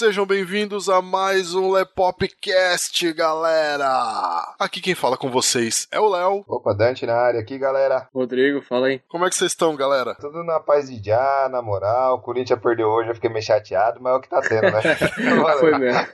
Sejam bem-vindos a mais um Lepopcast, galera! Aqui quem fala com vocês é o Léo. Opa, Dante na área aqui, galera. Rodrigo, fala aí. Como é que vocês estão, galera? Tudo na paz de já, na moral. O Corinthians perdeu hoje, eu fiquei meio chateado, mas é o que tá tendo, né? Foi mesmo.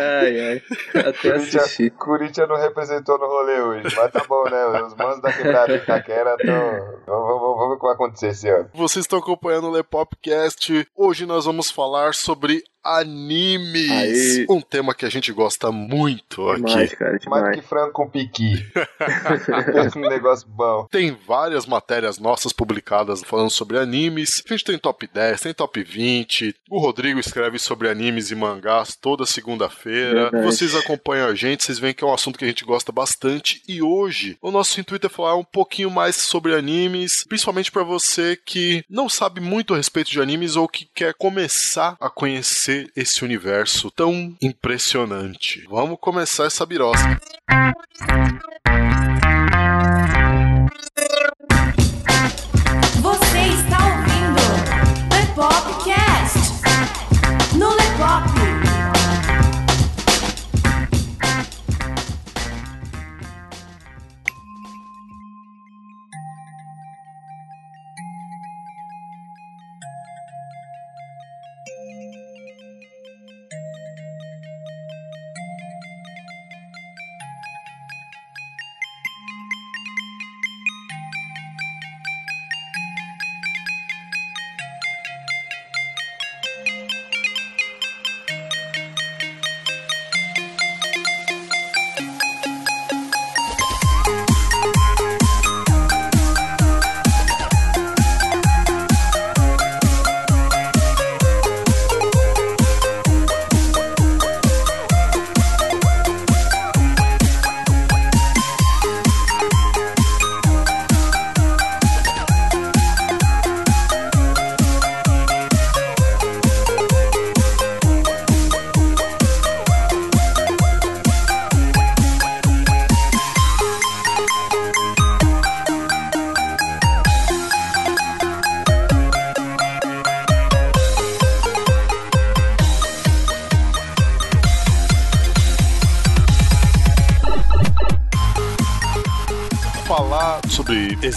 ai, ai. Até assisti. Corinthians não representou no rolê hoje, mas tá bom, né? Os manos da quebrada de Itaquera estão... Vamos, ver o que vai acontecer esse ano. Vocês estão acompanhando o Lepopcast. Hoje nós vamos falar sobre animes. Aí. Um tema que a gente gosta muito aqui. Demais, cara, Mais demais. que frango com piqui. um negócio bom. Tem várias matérias nossas publicadas falando sobre animes. A gente tem top 10, tem top 20. O Rodrigo escreve sobre animes e mangás toda segunda-feira. Vocês acompanham a gente, vocês veem que é um assunto que a gente gosta bastante. E hoje, o nosso intuito é falar um pouquinho mais sobre animes, principalmente para você que não sabe muito a respeito de animes ou que quer começar a conhecer esse universo tão impressionante. Vamos começar essa birosca.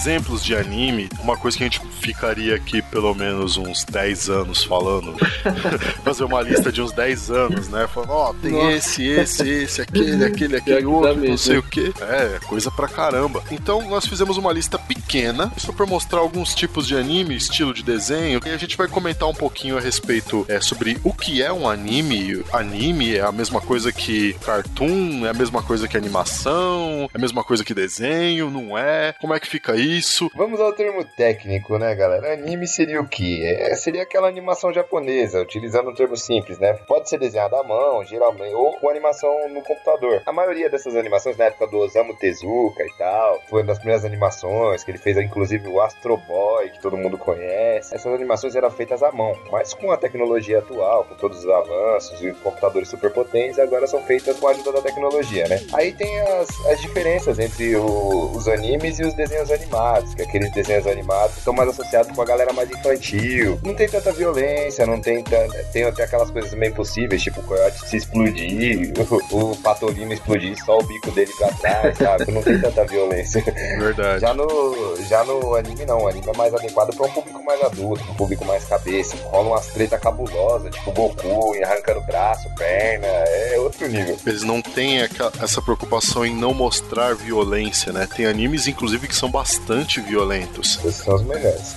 Exemplos de anime, uma coisa que a gente ficaria aqui pelo menos uns 10 anos falando. Fazer uma lista de uns 10 anos, né? Falando, ó, tem Nossa. esse, esse, esse, aquele, aquele, aquele outro, não mesmo. sei o que. É, coisa pra caramba. Então nós fizemos uma lista pequena, só pra mostrar alguns tipos de anime, estilo de desenho, e a gente vai comentar um pouquinho a respeito é, sobre o que é um anime. Anime é a mesma coisa que cartoon, é a mesma coisa que animação, é a mesma coisa que desenho, não é? Como é que fica isso? Vamos ao termo técnico, né, galera? Anime seria o quê? É, seria aquela animação japonesa, utilizando um termo simples, né? Pode ser desenhado à mão, geralmente, ou com animação no computador. A maioria dessas animações, na época do Osamu Tezuka e tal, foi uma das primeiras animações que ele fez, inclusive o Astro Boy, que todo mundo conhece. Essas animações eram feitas à mão, mas com a tecnologia atual, com todos os avanços e computadores superpotentes, agora são feitas com a ajuda da tecnologia, né? Aí tem as, as diferenças entre o- os animes e os desenhos animados, que aqueles desenhos animados estão mais associados com a galera mais infantil. Não tem tanta violência, não tem tanta, tem até aquelas coisas meio impossíveis, tipo o coiote se explodir, o, o patolino explodir só o bico dele pra trás, sabe? Não tem tanta violência. Verdade. Já no, já no anime não, o anime é mais adequado para um público mais adulto, um público mais cabeça. Rola umas treta cabulosas, tipo Goku arrancando braço, perna, é outro nível. Eles não têm essa preocupação em não mostrar violência, né? Tem animes, inclusive, que são bastante violentos. Esses são os melhores.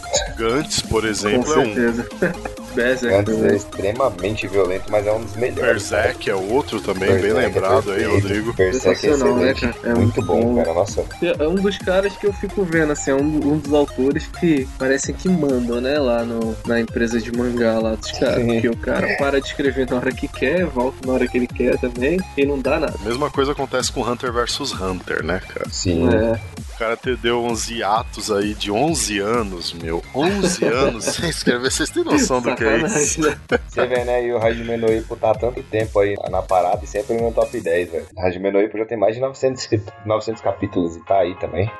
Por Com exemplo, é um. certeza. Berserk. É também. extremamente violento, mas é um dos melhores. Berserk é outro também, bem Berserk é lembrado aí, perfeito. Rodrigo. Berserk é Sensacional, né, excelente. cara? É muito bom, bom. cara. Nossa. É um dos caras que eu fico vendo, assim, é um, um dos autores que parecem que mandam, né, lá no, na empresa de mangá lá dos caras. Porque o cara para de escrever na hora que quer, volta na hora que ele quer também, e não dá nada. A mesma coisa acontece com Hunter vs Hunter, né, cara? Sim. É, cara te deu uns hiatos aí de 11 anos, meu. 11 anos sem escrever. Vocês têm noção do que é isso? né? Você vê, né? E o Hajime no Ippo tá há tanto tempo aí na parada e sempre no top 10, velho. Hajime no Ippo já tem mais de 900, 900 capítulos e tá aí também.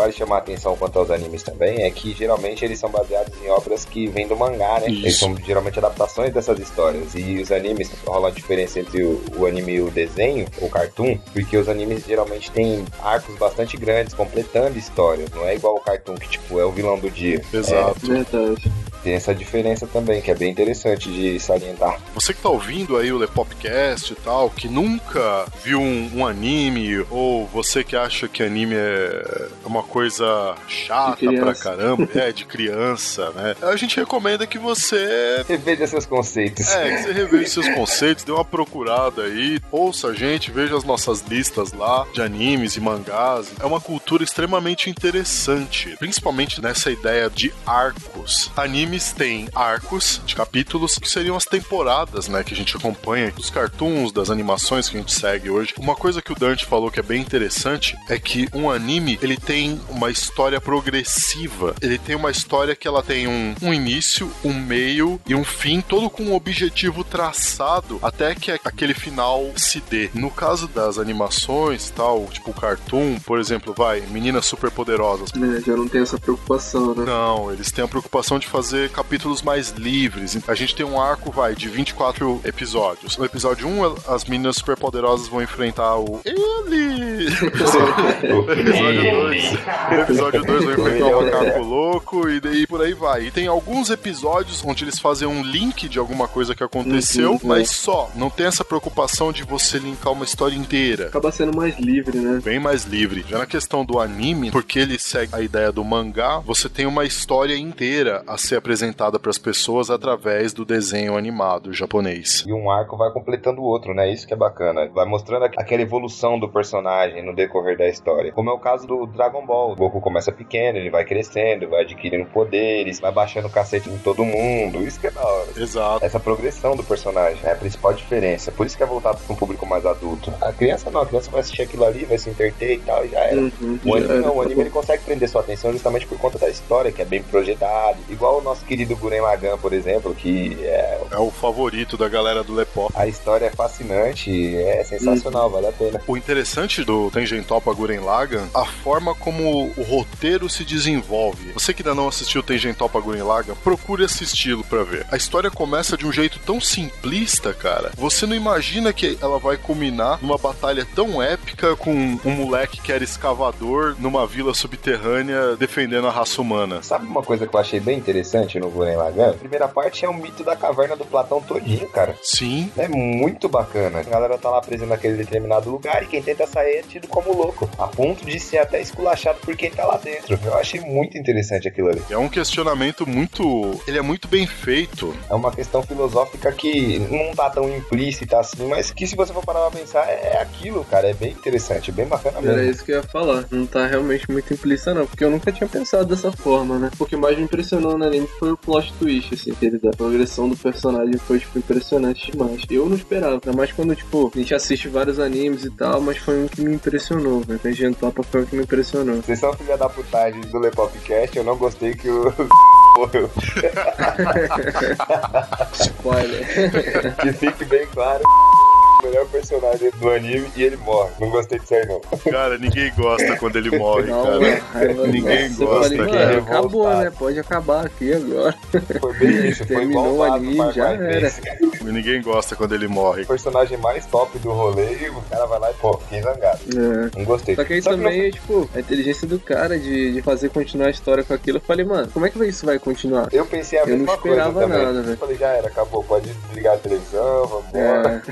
Vale chamar a atenção quanto aos animes também é que geralmente eles são baseados em obras que vêm do mangá, né? Isso. Eles são geralmente adaptações dessas histórias. E os animes, rola a diferença entre o, o anime e o desenho, o cartoon, porque os animes geralmente têm arcos bastante grandes, completando histórias. Não é igual o cartoon, que tipo, é o vilão do dia. Exato. Verdade. Tem essa diferença também, que é bem interessante de salientar. Você que tá ouvindo aí o Lepopcast e tal, que nunca viu um, um anime, ou você que acha que anime é uma coisa chata pra caramba, é, de criança, né? A gente recomenda que você Reveja seus conceitos. É, que você reveja seus conceitos, dê uma procurada aí, ouça a gente, veja as nossas listas lá de animes e mangás. É uma cultura extremamente interessante, principalmente nessa ideia de arcos. Animes têm arcos de capítulos que seriam as temporadas, né, que a gente acompanha, dos cartoons, das animações que a gente segue hoje. Uma coisa que o Dante falou que é bem interessante é que um anime, ele tem uma história progressiva. Ele tem uma história que ela tem um, um início, um meio e um fim, todo com um objetivo traçado até que aquele final se dê. No caso das animações tal, tipo o cartoon, por exemplo, vai, meninas super poderosas. É, já não tem essa preocupação, né? Não, eles têm a preocupação de fazer capítulos mais livres. A gente tem um arco, vai, de 24 episódios. No episódio 1, as meninas superpoderosas vão enfrentar o. Ele! No episódio 2. No episódio 2 vão enfrentar o macaco louco e daí por aí vai. E tem alguns episódios onde eles fazem um link de alguma coisa que aconteceu, Uhum, mas só. Não tem essa preocupação de você linkar uma história inteira Acaba sendo mais livre, né? bem mais livre. Já na questão do anime, porque ele segue a ideia do mangá, você tem uma história inteira a ser apresentada para as pessoas através do desenho animado japonês. E um arco vai completando o outro, né? Isso que é bacana. Vai mostrando aqu- aquela evolução do personagem no decorrer da história. Como é o caso do Dragon Ball. O Goku começa pequeno, ele vai crescendo, vai adquirindo poderes, vai baixando o cacete em todo mundo. Isso que é da hora. Exato. Essa progressão do personagem é a principal diferença. Por isso que é voltado para um público mais adulto. A criança não, a criança vai assistir aquilo ali, vai se interter e tal, e já era. Uhum, O anime era, não, o anime ele consegue prender sua atenção justamente por conta da história, que é bem projetado. Igual o nosso querido Guren Lagan, por exemplo, que é, É o favorito da galera do Lepó. a história é fascinante, é sensacional, vale a pena. O interessante do Tengen Toppa Guren Lagann, a forma como o roteiro se desenvolve. Você que ainda não assistiu Tengen Toppa Guren Lagann, procure assisti-lo pra ver. A história começa de um jeito tão simplista, cara. Você não imagina que ela vai culminar numa batalha tão épica com um moleque que era escavador numa vila subterrânea defendendo a raça humana. Sabe uma coisa que eu achei bem interessante no Guren Lagan? A primeira parte é o mito da caverna do Platão todinho, cara. Sim, É muito bacana. A galera tá lá presa naquele determinado lugar e quem tenta sair é tido como louco. A ponto de ser até esculachado por quem tá lá dentro. Eu achei muito interessante aquilo ali. é um questionamento muito. Ele é muito bem feito. É uma questão filosófica que não tá tão implícita assim, mas que se você for parar pra pensar, é aquilo, cara. É bem interessante, bem bacana Era mesmo. isso que eu ia falar. Não tá realmente muito implícita, não. Porque eu nunca tinha pensado dessa forma, né? O que mais me impressionou no anime foi o plot twist, assim, que ele dá. A progressão do personagem foi, tipo, impressionante demais. Eu não esperava. Ainda mais quando, tipo, a gente assiste vários animes e tal, mas foi um que me impressionou, velho. Tem Topa foi um que me impressionou. Vocês são filha da putagem do Lepopcast, eu não gostei que o morreu. Spoiler. Que fique bem claro. O melhor personagem do anime e ele morre. Não gostei disso aí, não. Cara, ninguém gosta quando ele morre, Não, cara. raiva Ninguém eu gosta, falei, cara. mano, acabou, né? Pode acabar aqui agora. Foi bem isso, foi Terminou igual o Far já era. 3. Ninguém gosta quando ele morre. O personagem mais top do rolê e o cara vai lá e, pô, fiquei zangado. É. Não gostei. Só que aí Só também não- é, tipo, a inteligência do cara de, de fazer continuar a história com aquilo. Eu falei, mano, como é que isso vai continuar? Eu pensei a Eu não mesma esperava coisa também. nada, velho. Eu falei, já era, acabou, pode desligar a televisão, vambora.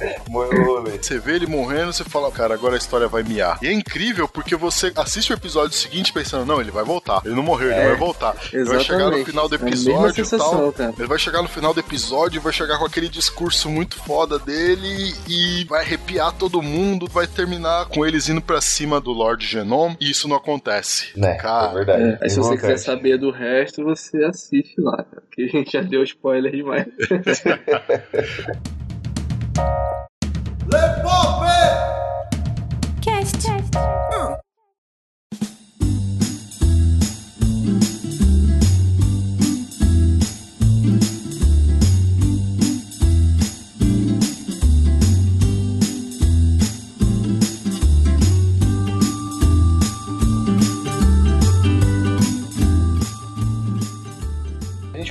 É, Morreu o rolê. Você vê ele morrendo, você fala, cara, agora a história vai miar. E é incrível porque você assiste o episódio seguinte pensando, não, ele vai voltar. Ele não morreu, ele É. vai voltar. Ele vai chegar no exatamente. final do É episódio e sensação, tal. cara. Ele vai chegar no final do episódio e vai chegar com aquele discurso muito foda dele e vai arrepiar todo mundo, vai terminar com eles indo pra cima do Lord Genome e isso não acontece. Né, é Cara, verdade. É, aí se você quiser saber do resto, você assiste lá, cara. Porque a gente já deu spoiler demais.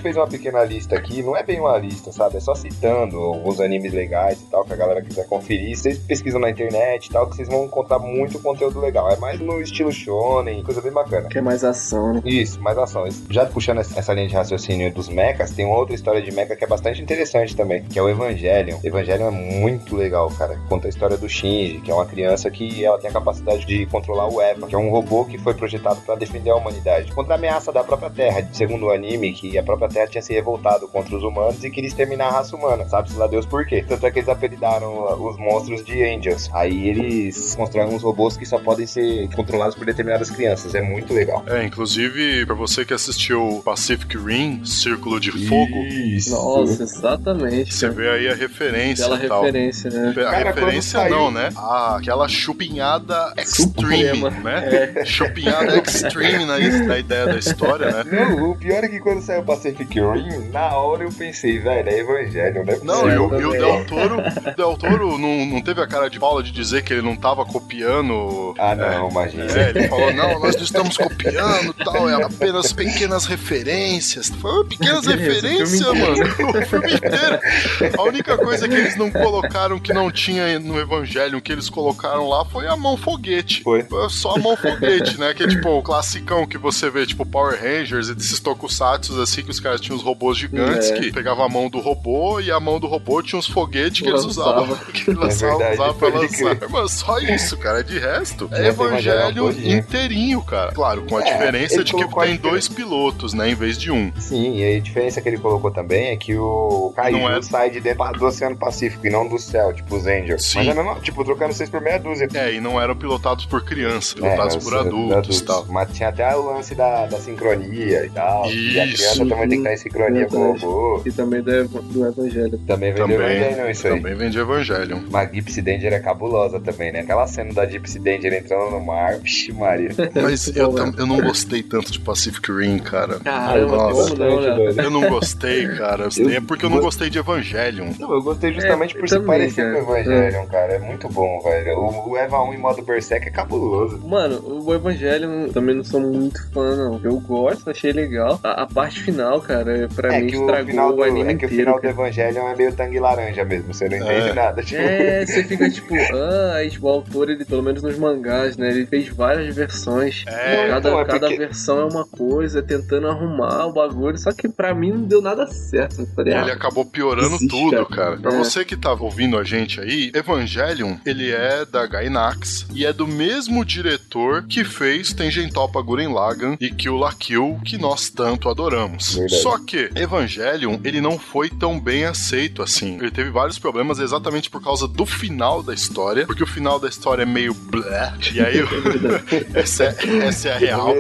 gente fez uma pequena lista aqui, não é bem uma lista, sabe? É só citando alguns animes legais e tal, que a galera quiser conferir. Vocês pesquisam na internet e tal, que vocês vão encontrar muito conteúdo legal. É mais no estilo shonen, coisa bem bacana. Que é mais ação, né? Isso, mais ação. Já puxando essa linha de raciocínio dos mechas, tem uma outra história de mecha que é bastante interessante também, que é o Evangelion. Evangelion é muito legal, cara. Conta a história do Shinji, que é uma criança que ela tem a capacidade de controlar o Eva, que é um robô que foi projetado para defender a humanidade contra a ameaça da própria Terra. Segundo o anime, que a própria Terra tinha se revoltado contra os humanos e queria exterminar a raça humana. Sabe-se lá Deus por quê? Tanto é que eles apelidaram os monstros de Angels. Aí eles construíram uns robôs que só podem ser controlados por determinadas crianças. É muito legal. É, inclusive, pra você que assistiu Pacific Rim, Círculo de Fogo, Isso. Nossa, exatamente. você vê aí a referência Aquela e tal. referência, né? A Cara, referência saiu- não, né? Ah, aquela chupinhada extreme, Suprema. né? Chupinhada extreme na, na ideia da história, né? Não, o pior é que quando saiu Pacific Rim, na hora eu pensei, velho, é Evangelho, né? Não, e o, e o. Del Toro, o Del Toro não, não teve a cara de Paula de dizer que ele não tava copiando. Ah, não, imagina. É, ele falou, não, nós não estamos copiando tal, é apenas pequenas referências. Foi pequenas referências, mano. O filme inteiro. A única coisa que eles não colocaram que não tinha no Evangelho, que eles colocaram lá, foi a mão foguete. Foi. só a mão foguete, né? Que é tipo o classicão que você vê, tipo Power Rangers e desses tokusatsu assim, que os caras tinham os robôs gigantes É. que pegavam a mão do robô e a mão do robô tinha uns foguetes que eles usavam. Que eles lançavam, verdade, usavam pra lançar. Mano, só isso, cara. De resto, é Tinha Evangelho todinho. inteirinho, cara. Claro, com a É, diferença de que tem diferença. dois pilotos, né? Em vez de um. Sim, e a diferença que ele colocou também é que o Kaiju Não é- sai de dentro do Oceano Pacífico e não do céu, tipo os Angels. Sim. Mas é mesmo, tipo, trocando seis por meia dúzia. É, e não eram pilotados por criança, É, pilotados mas, por é, adultos e tal. Mas tinha até o lance da, da sincronia e tal. E a Isso. criança também tem que estar em sincronia com o robô. E também do, Ev- do Evangelho. Também vendeu Também, Evangelion isso aí. também vende Evangelion. Mas Gypsy Danger é cabulosa também, né? Aquela cena da Gypsy Danger entrando no mar, vixe Maria. Mas eu, eu não gostei tanto de Pacific Rim, cara. Caramba, Nossa. não, né? Eu não gostei, cara. É porque eu não gostei de Evangelion. Não, eu gostei justamente É, por eu se também, parecer cara. com o Evangelion, cara. É muito bom, velho. O, o Eva 1 em modo Berserk é cabuloso. Mano, o Evangelho também não sou muito fã, não. Eu gosto, achei legal. A, a parte final, cara, pra É mim que o estragou o do, anime é que o inteiro. final do cara. Evangelion é meio tangue laranja mesmo, você não entende É. nada. Tipo, É, você fica tipo, ah, aí, tipo, o autor, ele, pelo menos nos mangás, né? Ele fez várias versões. É, cada, então, é cada porque- versão é uma coisa, tentando arrumar o bagulho. Só que pra mim não deu nada certo. Falei, Ele ah, acabou piorando Existe, tudo, cara. cara. Pra É. você que tá ouvindo a gente aí, Evangelion, ele é da Gainax e é do mesmo diretor que fez Tengen Toppa Gurren Lagann e Kill la Kill, que nós tanto adoramos. Verdade. Só que Evangelion, ele não foi tão bem aceito assim. Ele teve vários problemas exatamente por causa do final da história, porque o final da história é meio blé, e aí essa, é, essa é a real.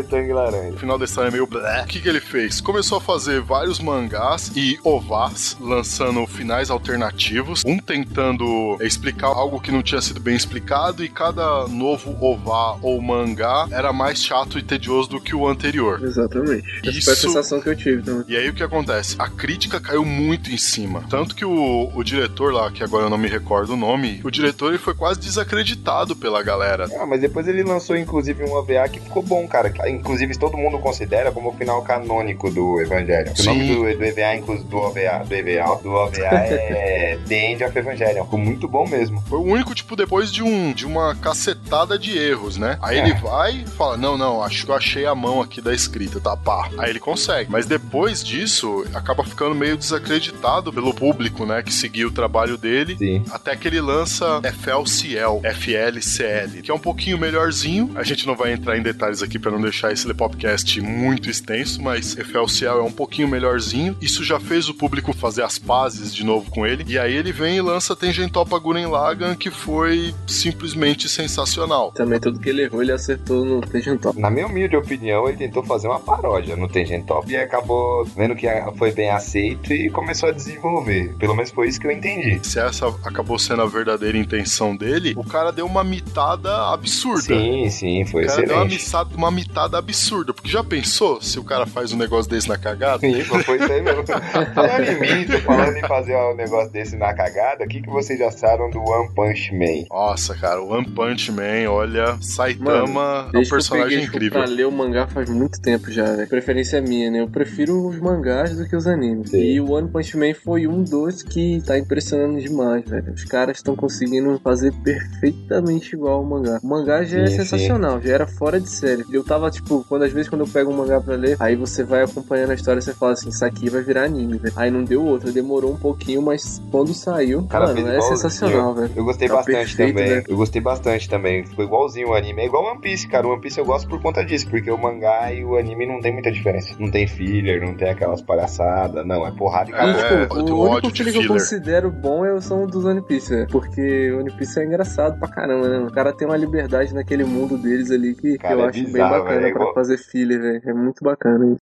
O final da história é meio blé. O que, que ele fez? Começou a fazer vários mangás e ovás, lançando finais alternativos, um tentando explicar algo que não tinha sido bem explicado, e cada novo ová ou mangá era mais chato e tedioso do que o anterior. Exatamente. Essa Isso- foi a sensação que eu tive também. E aí o que acontece? A crítica caiu muito em cima. Tanto que o, o diretor lá, que agora eu não me recordo o nome, o diretor ele foi quase desacreditado pela galera. Ah, mas depois ele lançou inclusive um OVA que ficou bom, cara. Inclusive todo mundo considera como o final canônico do Evangelion. O nome do, do EVA, inclusive do OVA, do EVA, do OVA é The End of Evangelion. Ficou muito bom mesmo. Foi o único, tipo, depois de um de uma cacetada de erros, né? Aí É. ele vai e fala: Não, não, acho que eu achei a mão aqui da escrita, tá? Pá. Aí ele consegue. Mas depois disso, acaba ficando meio desacreditado pelo público, né? Que seguia o trabalho dele. Sim. Até que ele lança FLCL, FLCL, que é um pouquinho melhorzinho. A gente não vai entrar em detalhes aqui para não deixar esse podcast muito extenso, mas FLCL é um pouquinho melhorzinho. Isso já fez o público fazer as pazes de novo com ele. E aí ele vem e lança Tengen Toppa Gurren Lagann, que foi simplesmente sensacional. Também tudo que ele errou, ele acertou no Tension Top. Na minha humilde opinião, ele tentou fazer uma paródia no Tengen Top e acabou vendo que foi bem aceito e começou a desenvolver. Pelo menos foi isso que eu entendi. Se essa acabou sendo a verdadeira intenção dele, o cara deu uma mitada absurda. Sim, sim, foi O cara deu uma, excelente. missada, uma mitada absurda. Porque já pensou se o cara faz um negócio desse na cagada? Sim, foi isso aí mesmo. Falando em falando em fazer um negócio desse na cagada, o que, que vocês já acharam do One Punch Man? Nossa, cara, o One Punch Man, olha, Saitama é um eu personagem peguei, tipo, incrível. pra ler o mangá faz muito tempo já, né? Preferência minha, né? Eu prefiro os mangás do que os animes. Sim. E o One Punch Man foi um dos que tá impressionando demais, velho. Os caras estão conseguindo fazer perfeitamente igual ao mangá. O mangá já é Sim, sim. sensacional, já era fora de série. Eu tava, tipo, quando às vezes quando eu pego um mangá pra ler, aí você vai acompanhando a história e você fala assim, isso aqui vai virar anime, velho. Aí não deu outra, demorou um pouquinho, mas quando saiu, cara mano, é sensacional, velho. Eu gostei Tá bastante perfeito, também. né? Eu gostei bastante também. Ficou igualzinho o anime. É igual One Piece, cara. O One Piece eu gosto por conta disso, porque o mangá e o anime não tem muita diferença. Não tem filler, não tem aquelas palhaçadas. Não, é porrada e É, acabou. é, Tipo, o único filho que eu considero bom é o som dos One Piece, né? porque o One Piece é engraçado pra caramba, né? O cara tem uma liberdade naquele mundo deles ali que, que Cara, eu é acho bem bizarro, bacana velho, é pra igual- fazer filler, velho. É muito bacana isso.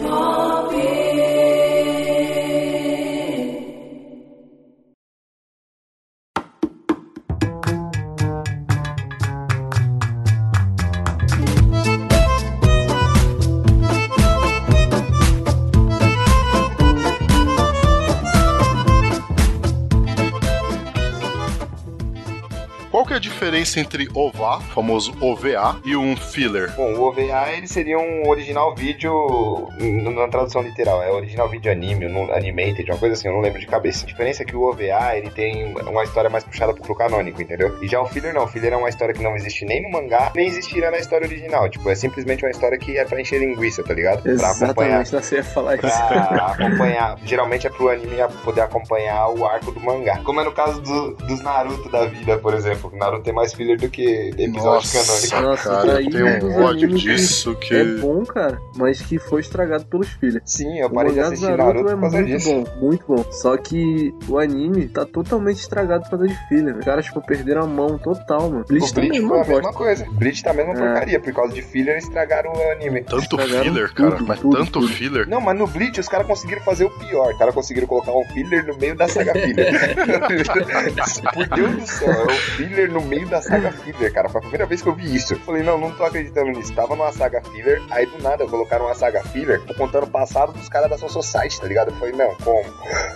Qual diferença entre OVA, famoso OVA, e um filler? Bom, o OVA ele seria um original vídeo na tradução literal, é original vídeo anime, um animated, uma coisa assim, eu não lembro de cabeça. A diferença é que o OVA ele tem uma história mais puxada pro canônico, entendeu? E já o filler não, o filler é uma história que não existe nem no mangá, nem existirá na história original. Tipo, é simplesmente uma história que é pra encher linguiça, tá ligado? Pra acompanhar. Exatamente, você ia falar isso. Pra acompanhar, geralmente é pro anime poder acompanhar o arco do mangá. Como é no caso do- dos Naruto da vida, por exemplo. Naruto tem mais filler do que episódio canônico. Nossa, Nossa, cara, eu tenho um um ódio que disso que... É bom, cara, mas que foi estragado pelos filhos. Sim, eu O parei de assistir Naruto, Naruto é por causa muito disso. bom, muito bom. Só que o anime tá totalmente estragado por causa de filler. Os caras, tipo, perderam a mão total, mano. Bleach O Bleach também foi a mesma gosta. coisa. Bleach tá a mesma É. porcaria. Por causa de filler, estragaram o anime. Tanto Estragaram filler, cara, tudo, mas tudo, tanto tudo. filler. Não, mas no Bleach os caras conseguiram fazer o pior. Os caras conseguiram colocar um filler no meio da saga filler. Por Deus do céu, é o filler no meio da saga filler, cara. Foi a primeira vez que eu vi isso. Eu falei, não, não tô acreditando nisso. Tava numa saga filler, aí do nada colocaram uma saga filler contando o passado dos caras da Soul Society, tá ligado? Eu falei, não, como?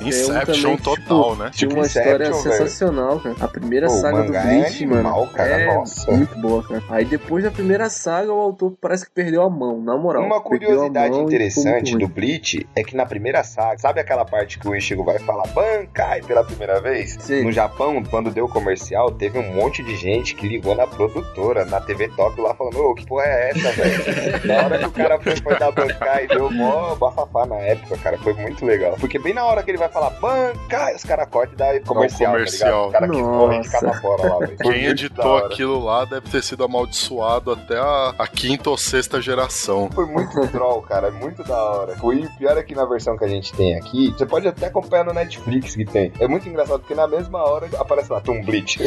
Inception também, total, tipo, né? Tinha Tipo uma história Inception, velho. sensacional, cara. A primeira Pô, saga do é Bleach, animal, mano. cara, é nossa. muito boa, cara. Aí depois da primeira saga, o autor parece que perdeu a mão, na moral. Uma a curiosidade interessante do. Bleach é que na primeira saga, sabe aquela parte que o Ichigo vai falar Bankai pela primeira vez? Sim. No Japão, quando deu o comercial, teve um monte de gente que ligou na produtora, na TV Tóquio lá, falando, ô, que porra é essa, velho? na hora que o cara foi, foi dar Bankai, deu mó bafafá na época, cara, foi muito legal. Porque bem na hora que ele vai falar Bankai, os caras cortam e dá comercial, comercial. tá ligado? O cara quis correr de catapora lá, velho. Quem editou aquilo lá deve ter sido amaldiçoado até a, a quinta ou sexta geração. Foi muito troll, cara. É muito da hora. Foi pior é que na versão que a gente tem aqui, você pode até acompanhar no Netflix que tem. É muito engraçado porque na mesma hora aparece lá, Tom Bleach.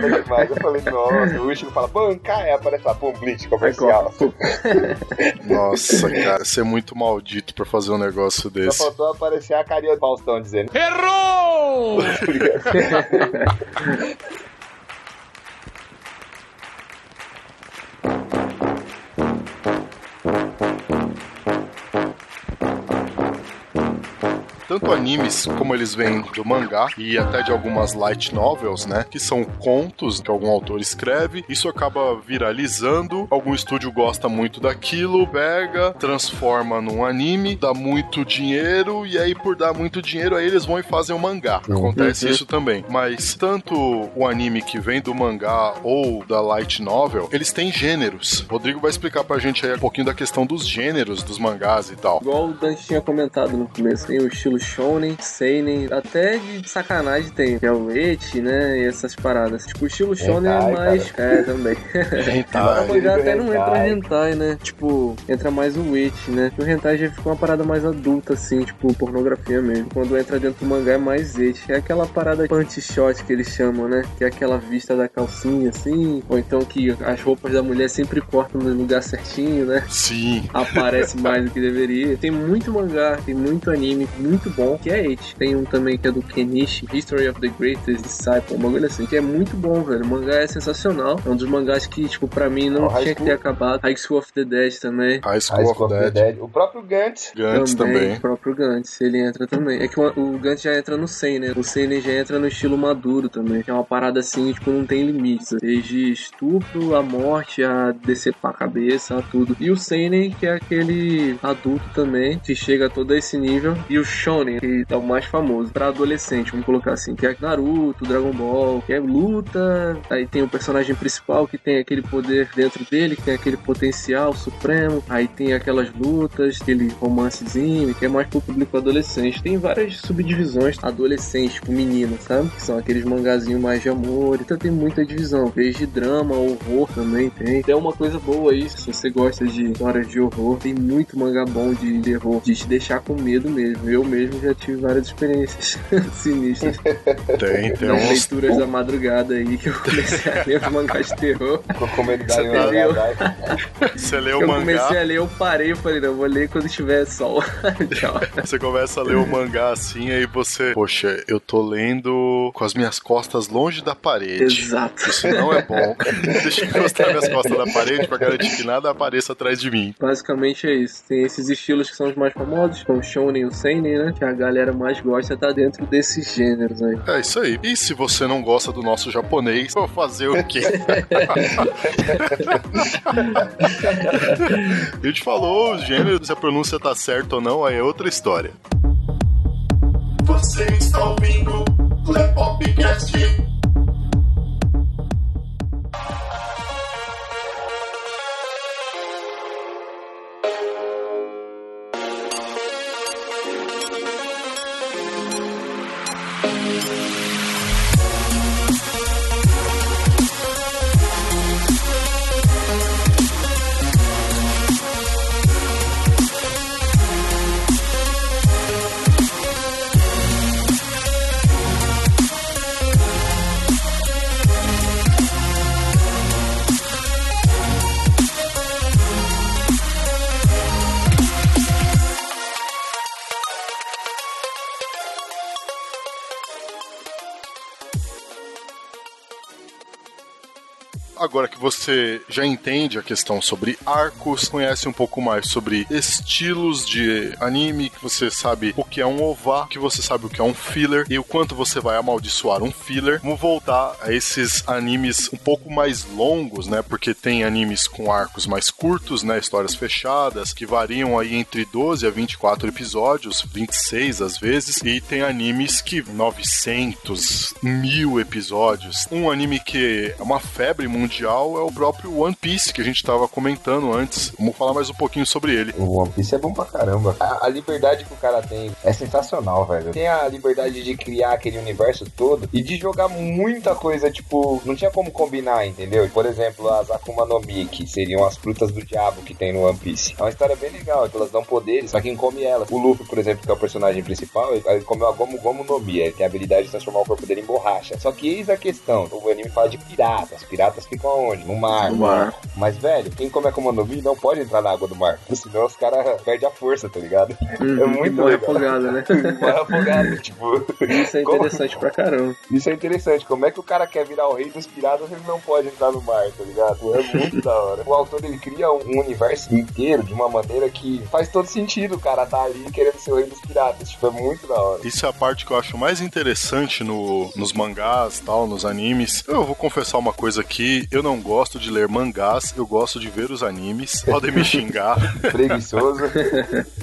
Foda demais. Eu falei, nossa, o Ichigo fala, banca, aí aparece lá, Tom Bleach, comercial. Nossa, cara, você é muito maldito pra fazer um negócio Só desse. faltou aparecer a carinha do Faustão dizendo. Errou! Tanto animes como eles vêm do mangá e até de algumas light novels, né? Que são contos que algum autor escreve. Isso acaba viralizando. Algum estúdio gosta muito daquilo, pega, transforma num anime, dá muito dinheiro e aí por dar muito dinheiro aí eles vão e fazem um mangá. Acontece Uhum. isso também. Mas tanto o anime que vem do mangá ou da light novel, eles têm gêneros. O Rodrigo vai explicar pra gente aí um pouquinho da questão dos gêneros dos mangás e tal. Igual o Dante tinha comentado no começo, tem o estilo shonen, seinen, até de sacanagem tem, que é o eti, né, e essas paradas. Tipo, o estilo shonen é Hentai, mais... É, também. Hentai. Até não entra hentai. né? Tipo, entra mais o eti, né? O hentai já fica uma parada mais adulta, assim, tipo, pornografia mesmo. Quando entra dentro do mangá é mais eti. É aquela parada punch shot que eles chamam, né? Que é aquela vista da calcinha, assim. Ou então que as roupas da mulher sempre cortam no lugar certinho, né? Sim. aparece mais do que deveria. Tem muito mangá, tem muito anime muito bom, que é esse. Tem um também que é do Kenichi, History of the Greatest Disciple, um bagulho assim, que é muito bom, velho. O mangá é sensacional. É um dos mangás que, tipo, pra mim não Oh, tinha que ter acabado. High School of the Dead também. High School, High of School of Dead. the Dead. O próprio Gantz. Gantz também. O próprio Gantz, ele entra também. É que o, o Gantz já entra no Seinen, né? O Seinen já entra no estilo maduro também. Que é uma parada assim, tipo, não tem limites. Desde estupro, a morte, a decepar a cabeça, a tudo. E o Seinen, que é aquele adulto também, que chega a todo esse nível. E o Shonen, que é o mais famoso, pra adolescente, vamos colocar assim, que é Naruto, Dragon Ball, que é luta. Aí tem o personagem principal que tem aquele poder dentro dele, que tem aquele potencial supremo. Aí tem aquelas lutas, aquele romancezinho, que é mais pro público adolescente. Tem várias subdivisões adolescentes, tipo menino, sabe? Que são aqueles mangazinhos mais de amor. Então tem muita divisão. Desde drama, horror também tem. É uma coisa boa isso, se você gosta de histórias de horror. Tem muito mangá bom de terror, de te deixar com medo mesmo. Eu mesmo já tive várias experiências sinistras. Tem, tem Nas uns. leituras da madrugada aí que eu comecei a ler os mangás de terror. Ficou com medo da? Gadai. Você lê o eu mangá, comecei a ler, eu parei, eu falei, não, eu vou ler quando tiver sol. Tchau. você começa a ler o mangá assim, aí você. Poxa, eu tô lendo com as minhas costas longe da parede. Exato. Isso não é bom. Deixa eu encostar minhas costas na parede pra garantir que nada apareça atrás de mim. Basicamente é isso. Tem esses estilos que são os mais famosos, como o Shonen e o Seinen, né? Que a galera mais gosta tá dentro desses gêneros aí. É isso aí. E se você não gosta do nosso japonês, vou fazer o quê? A gente falou os gêneros, se a pronúncia tá certa ou não, aí é outra história. Você está ouvindo Popcast. Você já entende a questão sobre arcos, conhece um pouco mais sobre estilos de anime, que você sabe o que é um OVA, que você sabe o que é um filler e o quanto você vai amaldiçoar um filler. Vamos voltar a esses animes um pouco mais longos, né? Porque tem animes com arcos mais curtos, né? Histórias fechadas, que variam aí entre 12 a 24 episódios, 26 às vezes, e tem animes que 900, mil episódios. Um anime que é uma febre mundial é o próprio One Piece, que a gente tava comentando antes. Vamos falar mais um pouquinho sobre ele. O One Piece é bom pra caramba. A, a liberdade que o cara tem é sensacional, velho. Tem a liberdade de criar aquele universo todo e de jogar muita coisa, tipo, não tinha como combinar, entendeu? Por exemplo, as Akuma no Mi, que seriam as frutas do diabo que tem no One Piece. É uma história bem legal, que elas dão poderes pra quem come elas. O Luffy, por exemplo, que é o personagem principal, ele comeu a Gomu Gomu no Mi, ele tem a habilidade de transformar o corpo dele em borracha. Só que eis a questão, o anime fala de piratas. Piratas ficam aonde? No mar. No mar. Mas, velho, quem come Akuma no Mi não pode entrar na água do mar, senão os caras perdem a força, tá ligado? Uhum, É muito morre legal. afogado, né? Vai afogado, tipo. Isso é Como- interessante pra caramba. Isso é interessante. Como é que o cara quer virar o rei dos piratas e ele não pode entrar no mar, tá ligado? É muito da hora. O autor ele cria um, um universo inteiro de uma maneira que faz todo sentido o cara tá ali querendo ser o rei dos piratas. Tipo, é muito da hora. Isso é a parte que eu acho mais interessante no, nos mangás, tal, nos animes. Eu vou confessar uma coisa aqui, eu não gosto de ler mangás, eu gosto de ver os animes. Podem me xingar, Preguiçoso.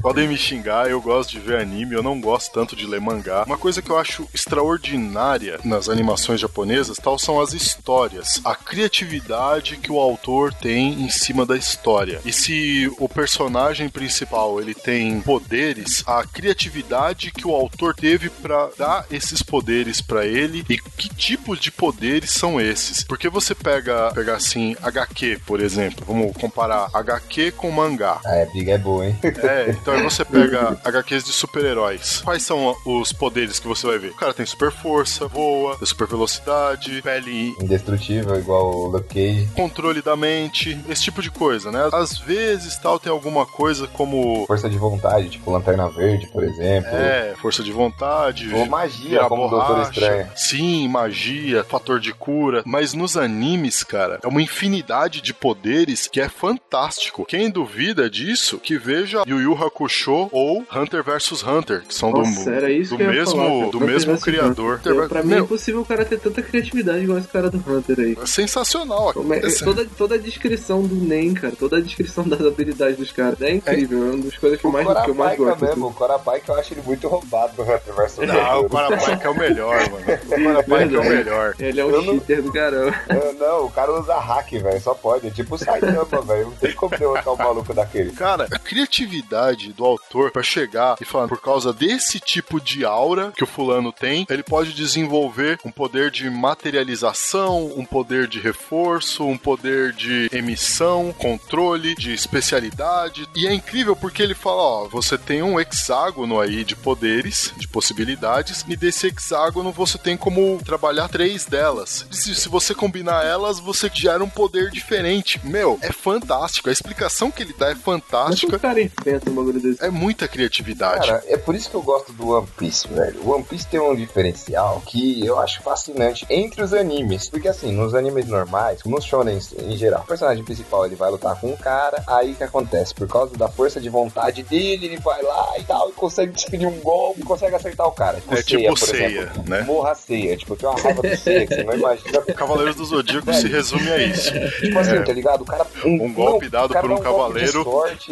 podem me xingar, eu gosto de ver anime, eu não gosto tanto de ler mangá. Uma coisa que eu acho extraordinária nas animações japonesas, tal, são as histórias. A criatividade que o autor tem em cima da história. E se o personagem principal, ele tem poderes, a criatividade que o autor teve pra dar esses poderes pra ele e que tipos de poderes são esses? Porque você pega pega, assim, HQ, por exemplo, vamos comparar HQ com mangá. Ah, é, briga é boa, hein? É, então aí você pega HQs de super-heróis. Quais são os poderes que você vai ver? O cara tem super força, voa, super velocidade, pele Indestrutível, igual o Luke Cage. controle da mente, esse tipo de coisa, né? Às vezes tal tem alguma coisa como Força de vontade, tipo Lanterna Verde, por exemplo. é, força de vontade, Ou magia, como o Doutor. Estranho. Sim, magia, fator de cura. Mas nos animes, cara, é uma infinidade de poderes que é fantástico. Quem duvida disso, que veja Yu Yu Hakusho ou Hunter vs Hunter, que são Nossa, do, era isso do mesmo, falar, do Hunter mesmo criador. Eu, pra mim é Meu, impossível o cara ter tanta criatividade igual esse cara do Hunter aí. sensacional. Como é- toda, toda a descrição do Nen, cara, toda a descrição das habilidades dos caras é incrível, é, uma das coisas que mais, que eu mais gosto. mesmo, o Corapaika eu acho ele muito roubado no Hunter vs Não, o Hunter. Corapaika é o melhor, mano. O Corapaika é o melhor. Ele é um Eu não- cheater do caramba. É, Não, o cara usa hack, velho, só pode. É tipo Saitama, velho. Não tem como derrotar o maluco daquele. Cara, a criatividade do autor pra chegar e falar por causa desse tipo de aura que o fulano tem, ele pode desenvolver um poder de materialização, um poder de reforço, um poder de emissão, controle, de especialidade. E é incrível porque ele fala, ó, você tem um hexágono aí de poderes, de possibilidades, e desse hexágono você tem como trabalhar três delas. Se, se você combinar elas, você gera um poder diferente. Meu, é fantástico. A explicação que ele dá é Mas fantástica. cara inventa um bagulho desse. É muita criatividade. Cara, é por isso que eu gosto do One Piece, velho. O One Piece tem um diferencial que eu acho fascinante entre os animes. Porque assim, nos animes normais, nos shonens em geral, o personagem principal ele vai lutar com um cara, aí o que acontece? Por causa da força de vontade dele, ele vai lá e tal, e consegue despedir um golpe, consegue acertar o cara. Tipo É tipo por Seiya, exemplo. né? Morra Ceia. Tipo, tem uma raiva do Ceia que você não imagina. Cavaleiros do Zodíaco se resume a isso. Tipo assim, É. tá ligado? O cara. Um golpe não, dado por um de cavaleiro. sorte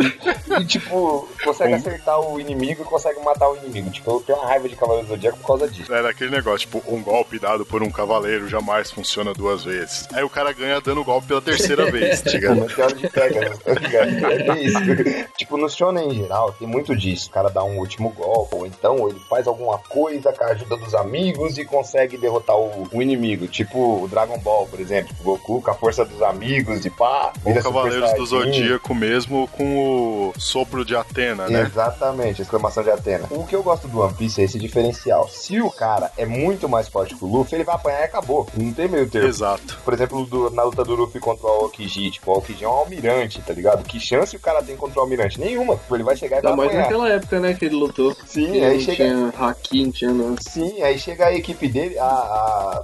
e, tipo, consegue Um- acertar o inimigo e consegue matar o inimigo. Tipo, eu tenho uma raiva de Cavaleiro do Zodíaco por causa disso. Era aquele negócio, tipo, um golpe dado por um cavaleiro jamais funciona duas vezes. Aí o cara ganha dando golpe pela terceira vez, tá ligado? meteoro de pega, tá ligado? É isso. tipo, no shonen em geral, tem muito disso. O cara dá um último golpe, ou então ele faz alguma coisa com a ajuda dos amigos e consegue derrotar o, o inimigo. Tipo o Dragon Ball, por exemplo. O Goku com a força dos amigos e pá. Ou Cavaleiros do. Zodíaco mesmo com o sopro de Atena, né? Exatamente, exclamação de Atena. O que eu gosto do One Piece é esse diferencial. Se o cara é muito mais forte que o Luffy, ele vai apanhar e acabou. Não tem meio termo. Exato. Por exemplo, do- na luta do Luffy contra o Aokiji, tipo, o Aokiji é um almirante, tá ligado? Que chance o cara tem contra o almirante? Nenhuma. Tipo, ele vai chegar e Ainda vai mais apanhar. naquela época, né, que ele lutou. Sim, aí chega... tinha haki, não tinha. Sim, aí chega a equipe dele, a... a...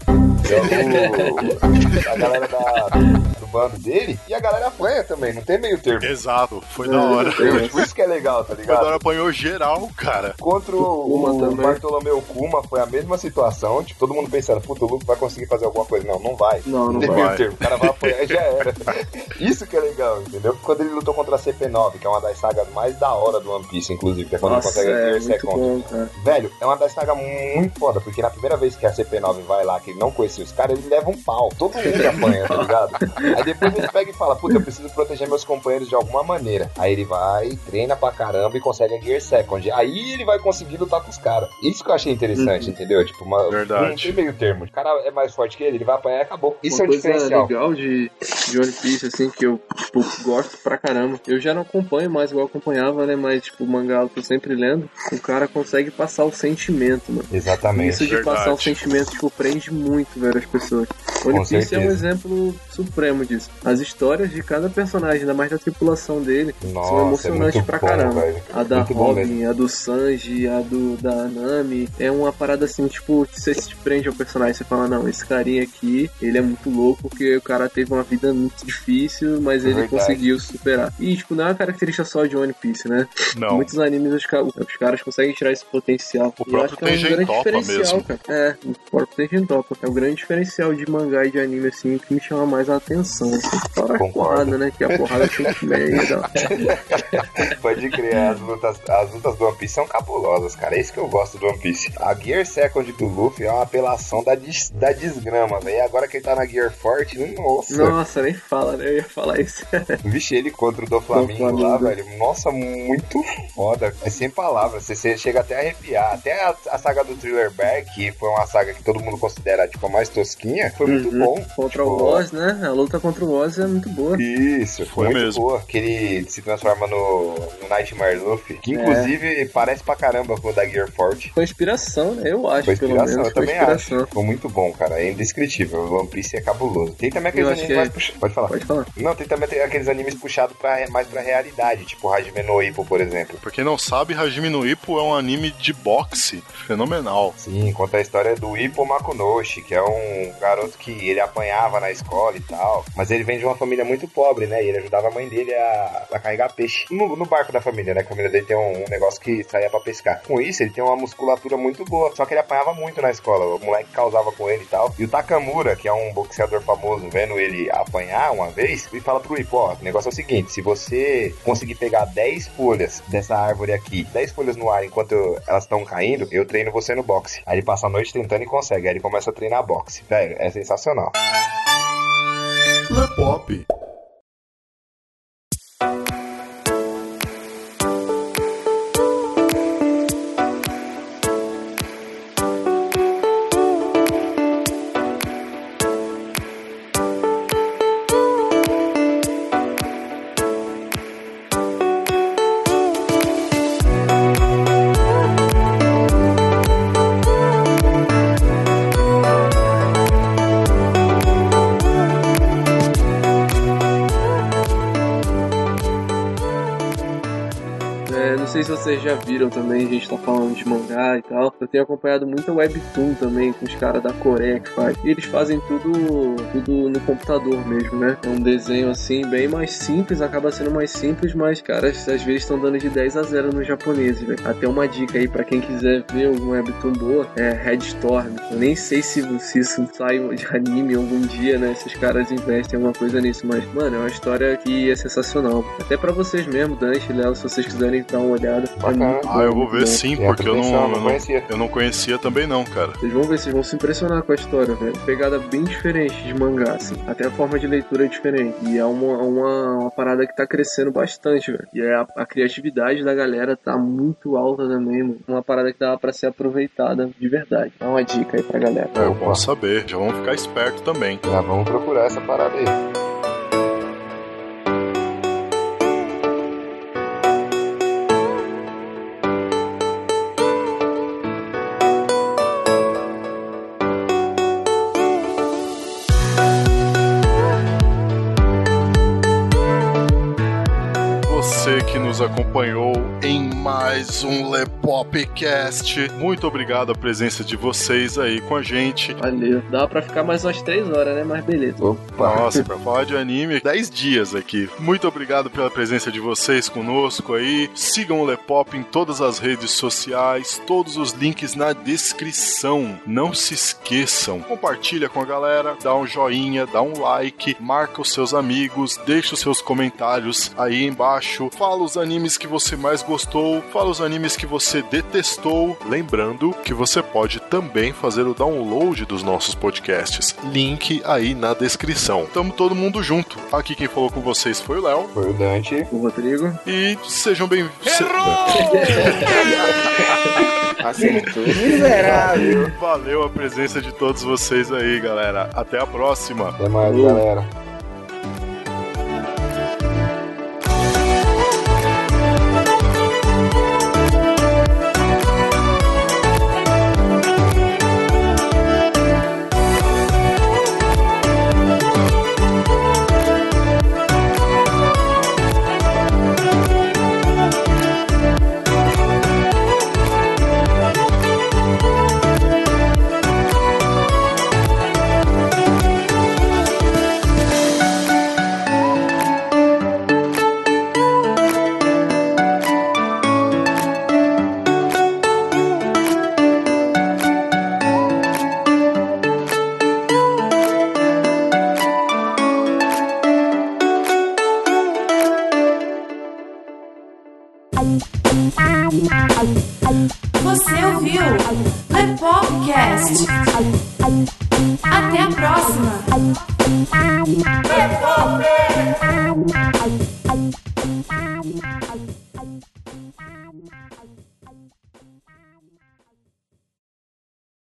a galera da, do bando dele, e a galera apanha também, não tem meio termo. Exato. Foi da hora. É. Por isso que é legal, tá Foi da ligado? hora, apanhou geral, cara. Contra o, Kuma o também. Bartolomeu Kuma foi a mesma situação, tipo, todo mundo pensando, puta, o Luffy vai conseguir fazer alguma coisa. Não, não vai. Não, não tem vai. meio termo, o cara vai apanhar e já era. Isso que é legal, entendeu? Quando ele lutou contra a CP9, que é uma das sagas mais da hora do One Piece, inclusive, que é quando Nossa, ele consegue é muito contra. bom, cara. Velho, é uma das sagas muito foda, porque na primeira vez que a CP9 vai lá, que ele não conhecia os caras, ele leva um pau. Todo mundo apanha, tá ligado? Aí depois ele pega e fala, puta, eu preciso proteger meus companheiros de alguma maneira. Aí ele vai, treina pra caramba e consegue a Gear Second. Aí ele vai conseguir lutar com os caras. Isso que eu achei interessante, entendeu? Tipo, uma, Verdade. não tem meio termo. O cara é mais forte que ele, ele vai apanhar e acabou. Isso Uma é o coisa diferencial. legal de, de One Piece, assim, que eu, tipo, gosto pra caramba. Eu já não acompanho mais igual eu acompanhava, né? Mas, tipo, o mangá eu tô sempre lendo. O cara consegue passar o sentimento, mano. Exatamente. Isso de verdade. passar o sentimento, tipo, prende muito, velho, as pessoas. One Piece é um exemplo supremo disso. As histórias de cada personagem, ainda mais da tripulação dele, Nossa, são emocionantes é pra bom, caramba. velho. A da Muito bom. Robin, a do Sanji, a do da Nami. É uma parada assim, tipo, você se prende ao personagem. Você fala, não, esse carinha aqui, ele é muito louco, porque o cara teve uma vida muito difícil, mas ele Verdade. conseguiu superar. E, tipo, não é uma característica só de One Piece, né? Não. Muitos animes os, ca- os caras conseguem tirar esse potencial. O E eu próprio acho que é um grande Toppa diferencial, mesmo. cara. É, o próprio Tengen Toppa. É o grande diferencial de mangá e de anime, assim, que me chama mais a atenção. Assim. Fora Concordo. porrada, né? Que a porrada tem que. Não. Pode crer, as lutas, as lutas do One Piece são cabulosas, cara. É isso que eu gosto do One Piece. A Gear Second do Luffy é uma apelação da, des, da desgrama, velho. Agora que ele tá na Gear Forte, nossa. Nossa, nem fala, né? Eu ia falar isso. Vixe, ele contra o do Flamengo, lá, velho. Nossa, muito foda. É sem palavras. Você, você chega até a arrepiar. Até a, a saga do Thriller Back, que foi uma saga que todo mundo considera tipo a mais tosquinha, foi muito Uhum. bom. Contra Tipo, o Woz, né? A luta contra o Woz é muito boa. Isso, Foi muito mesmo. boa. Que ele se transforma no, no Nightmare Luffy. É. Que inclusive parece pra caramba com o da Gear Forte. Foi inspiração, né? Eu acho, Foi pelo inspiração, menos. eu Foi também inspiração. acho. Ficou muito bom, cara. É indescritível. O One Piece é cabuloso. Tem também aqueles animes que é- mais puxados. Pode falar. Pode falar. Não, tem também aqueles animes puxados pra, mais pra realidade, tipo Hajime no Ippo, por exemplo. Pra quem não sabe, Hajime no Ippo é um anime de boxe fenomenal. Sim, conta a história do Ippo Makunoshi, que é um garoto que ele apanhava na escola e tal, mas ele vem de uma família muito pobre, né? E ele ajudava a mãe dele a, a carregar peixe no, no barco da família, né? A família dele tem um, um negócio que saía pra pescar. Com isso, ele tem uma musculatura muito boa, só que ele apanhava muito na escola. O moleque causava com ele e tal. E o Takamura, que é um boxeador famoso, vendo ele apanhar uma vez, ele fala pro Ippo: Ó, o negócio é o seguinte, se você conseguir pegar 10 folhas dessa árvore aqui, 10 folhas no ar enquanto elas estão caindo, eu treino você no boxe. Aí ele passa a noite tentando e consegue. Aí ele começa a treinar boxe. Velho, é sensacional. Pop. Eu tenho acompanhado muito Webtoon também, com os caras da Coreia que faz. E eles fazem tudo, tudo no computador mesmo, né? É um desenho assim, bem mais simples, acaba sendo mais simples, mas, cara, às vezes estão dando de 10 a 0 nos japoneses, velho. Até uma dica aí pra quem quiser ver algum Webtoon boa, é Headstorm. Eu nem sei se, se isso sai de anime algum dia, né? Se os caras investem alguma coisa nisso, mas, mano, é uma história que é sensacional. Até pra vocês mesmo, Dante, Léo, se vocês quiserem dar uma olhada. É Ah, eu vou ver sim, porque eu não, eu não não, conhecia. Eu não conhecia também não, cara. Vocês vão ver, vocês vão se impressionar com a história, velho. Pegada bem diferente de mangá, assim. Até a forma de leitura é diferente. E é uma, uma, uma parada que tá crescendo bastante, velho. E é a, a criatividade da galera tá muito alta também, mano. Uma parada que dava pra ser aproveitada de verdade. Dá uma dica aí pra galera. É, Opa. bom saber. Já vamos ficar esperto também. Já vamos procurar essa parada aí. Você que nos acompanhou em mais um Lepopcast. Muito obrigado a presença de vocês aí com a gente. Valeu. Dá pra ficar mais umas três horas, né? Mas beleza. Opa! Nossa, pra falar de anime, 10 dias aqui. Muito obrigado pela presença de vocês conosco aí. Sigam o Lepop em todas as redes sociais, todos os links na descrição. Não se esqueçam. Compartilha com a galera, dá um joinha, dá um like, marca os seus amigos, deixa os seus comentários aí embaixo. Fala os animes que você mais gostou, fala os animes que você detestou. Lembrando que você pode também fazer o download dos nossos podcasts. Link aí na descrição. Tamo todo mundo junto. Aqui quem falou com vocês foi o Léo. Foi o Dante. O Rodrigo. E sejam bem-vindos. Acertou. Miserável! Valeu a presença de todos vocês aí, galera. Até a próxima. Até mais, galera.